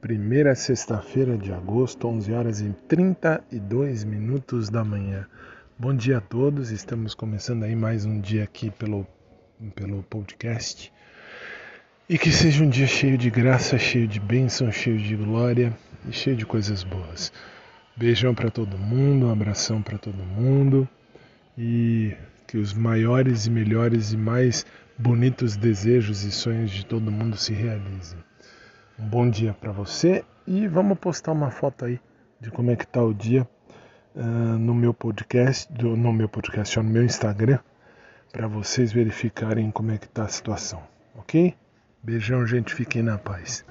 Primeira sexta-feira de agosto, 11 horas e 32 minutos da manhã. Bom dia a todos, estamos começando aí mais um dia aqui pelo, pelo podcast. E que seja um dia cheio de graça, cheio de bênção, cheio de glória e cheio de coisas boas. Beijão para todo mundo, um abração para todo mundo e que os maiores e melhores e mais bonitos desejos e sonhos de todo mundo se realizem. Bom dia para você e vamos postar uma foto aí de como é que tá o dia uh, no meu podcast, do, no meu podcast, no meu Instagram, para vocês verificarem como é que tá a situação, ok? Beijão, gente, fiquem na paz.